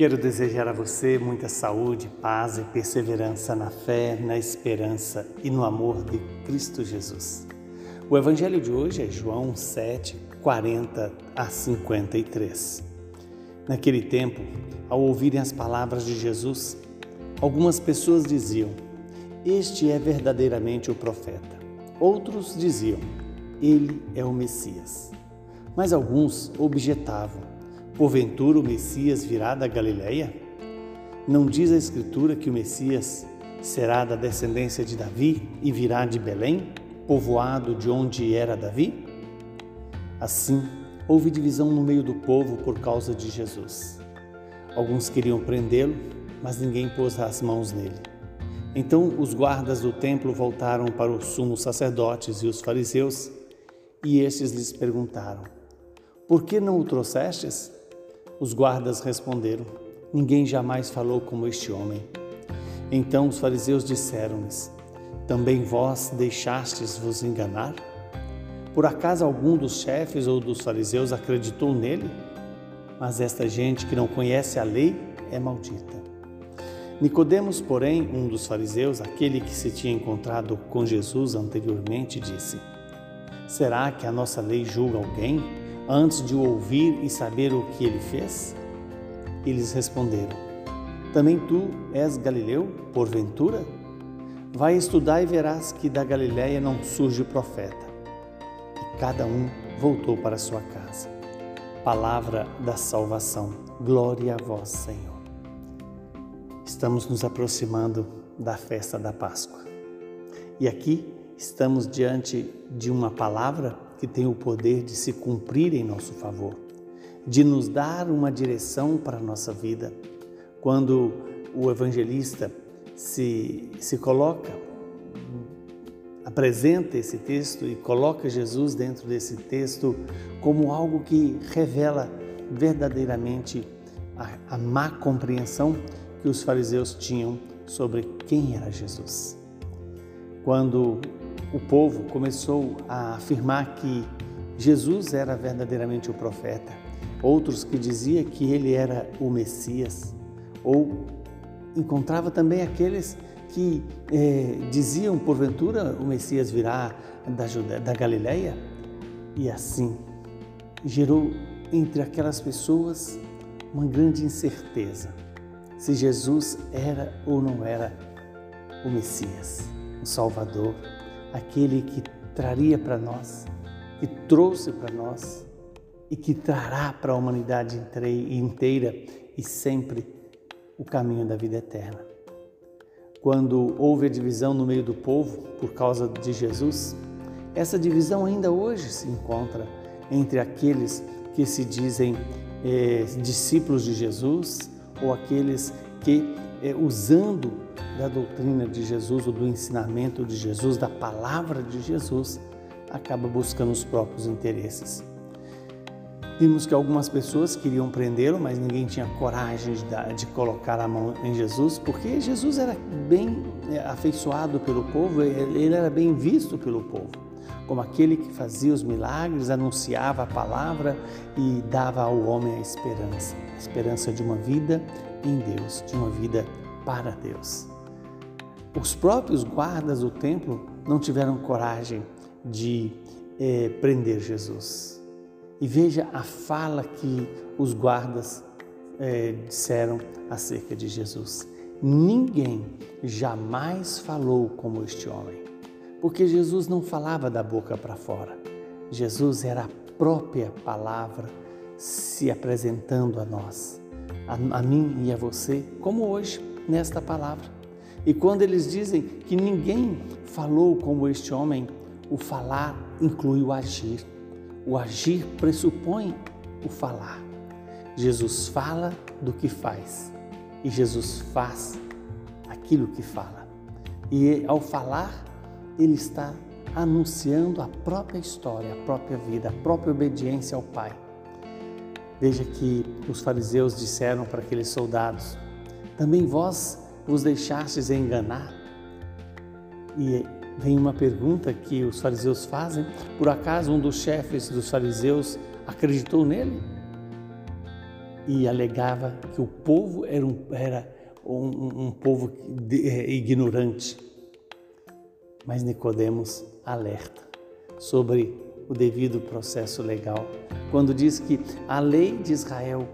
Quero desejar a você muita saúde, paz e perseverança na fé, na esperança e no amor de Cristo Jesus. O evangelho de hoje é João 7, 40 a 53. Naquele tempo, ao ouvirem as palavras de Jesus, algumas pessoas diziam: Este é verdadeiramente o profeta. Outros diziam: Ele é o Messias. Mas alguns objetavam: Porventura o Messias virá da Galileia? Não diz a Escritura que o Messias será da descendência de Davi e virá de Belém, povoado de onde era Davi? Assim, houve divisão no meio do povo por causa de Jesus. Alguns queriam prendê-lo, mas ninguém pôs as mãos nele. Então os guardas do templo voltaram para os sumos sacerdotes e os fariseus, e estes lhes perguntaram: Por que não o trouxestes? Os guardas responderam: Ninguém jamais falou como este homem. Então os fariseus disseram-lhes: Também vós deixastes vos enganar? Por acaso algum dos chefes ou dos fariseus acreditou nele? Mas esta gente que não conhece a lei é maldita. Nicodemos, porém, um dos fariseus, aquele que se tinha encontrado com Jesus anteriormente, disse: Será que a nossa lei julga alguém antes de o ouvir e saber o que ele fez? Eles responderam: Também tu és Galileu, porventura? Vai estudar e verás que da Galiléia não surge profeta. E cada um voltou para sua casa. Palavra da salvação. Glória a vós, Senhor. Estamos nos aproximando da festa da Páscoa. E aqui estamos diante de uma palavra que tem o poder de se cumprir em nosso favor, de nos dar uma direção para a nossa vida. Quando o evangelista se, se coloca, apresenta esse texto e coloca Jesus dentro desse texto como algo que revela verdadeiramente a, a má compreensão que os fariseus tinham sobre quem era Jesus. Quando o povo começou a afirmar que Jesus era verdadeiramente o profeta, outros que diziam que ele era o Messias, ou encontrava também aqueles que eh, diziam porventura o Messias virá da, da Galileia, e assim gerou entre aquelas pessoas uma grande incerteza se Jesus era ou não era o Messias, o Salvador, aquele que traria para nós, que trouxe para nós e que trará para a humanidade inteira e sempre o caminho da vida eterna. Quando houve a divisão no meio do povo por causa de Jesus, essa divisão ainda hoje se encontra entre aqueles que se dizem eh, discípulos de Jesus ou aqueles que, usando da doutrina de Jesus ou do ensinamento de Jesus, da palavra de Jesus, acaba buscando os próprios interesses. Vimos que algumas pessoas queriam prendê-lo, mas ninguém tinha coragem de, de, colocar a mão em Jesus, porque Jesus era bem é, afeiçoado pelo povo, ele era bem visto pelo povo, como aquele que fazia os milagres, anunciava a palavra e dava ao homem a esperança, a esperança de uma vida em Deus, de uma vida para Deus. Os próprios guardas do templo não tiveram coragem de é, prender Jesus. E veja a fala que os guardas é, disseram acerca de Jesus. Ninguém jamais falou como este homem, porque Jesus não falava da boca para fora. Jesus era a própria palavra se apresentando a nós, a, a mim e a você, como hoje, nesta palavra. E quando eles dizem que ninguém falou como este homem, o falar inclui o agir. O agir pressupõe o falar. Jesus fala do que faz e Jesus faz aquilo que fala. E ao falar, ele está anunciando a própria história, a própria vida, a própria obediência ao Pai. Veja que os fariseus disseram para aqueles soldados: também vós vos deixastes enganar? E vem uma pergunta que os fariseus fazem: por acaso um dos chefes dos fariseus acreditou nele? e alegava que o povo era um, era um, um povo é, ignorante. Mas Nicodemos alerta sobre o devido processo legal, quando diz que a lei de Israel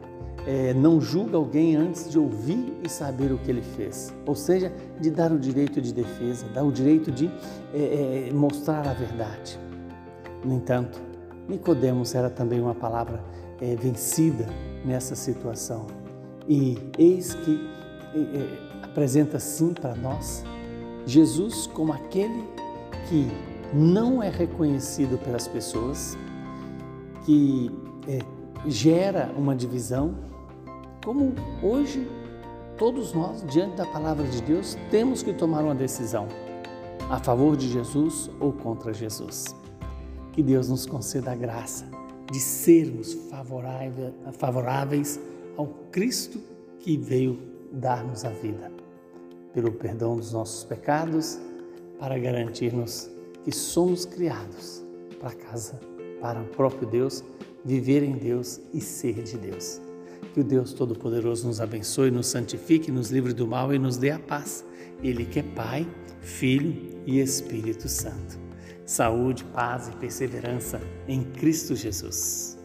é, não julga alguém antes de ouvir e saber o que ele fez, ou seja, de dar o direito de defesa, dar o direito de é, é, mostrar a verdade. No entanto, Nicodemos era também uma palavra é, vencida nessa situação e eis que é, é, apresenta sim para nós Jesus como aquele que não é reconhecido pelas pessoas, que gera uma divisão como hoje todos nós, diante da palavra de Deus, temos que tomar uma decisão a favor de Jesus ou contra Jesus. Que Deus nos conceda a graça de sermos favoráveis ao Cristo que veio dar-nos a vida, pelo perdão dos nossos pecados, para garantir-nos que somos criados para casa, para o próprio Deus, viver em Deus e ser de Deus. Que o Deus Todo-Poderoso nos abençoe, nos santifique, nos livre do mal e nos dê a paz. Ele que é Pai, Filho e Espírito Santo. Saúde, paz e perseverança em Cristo Jesus.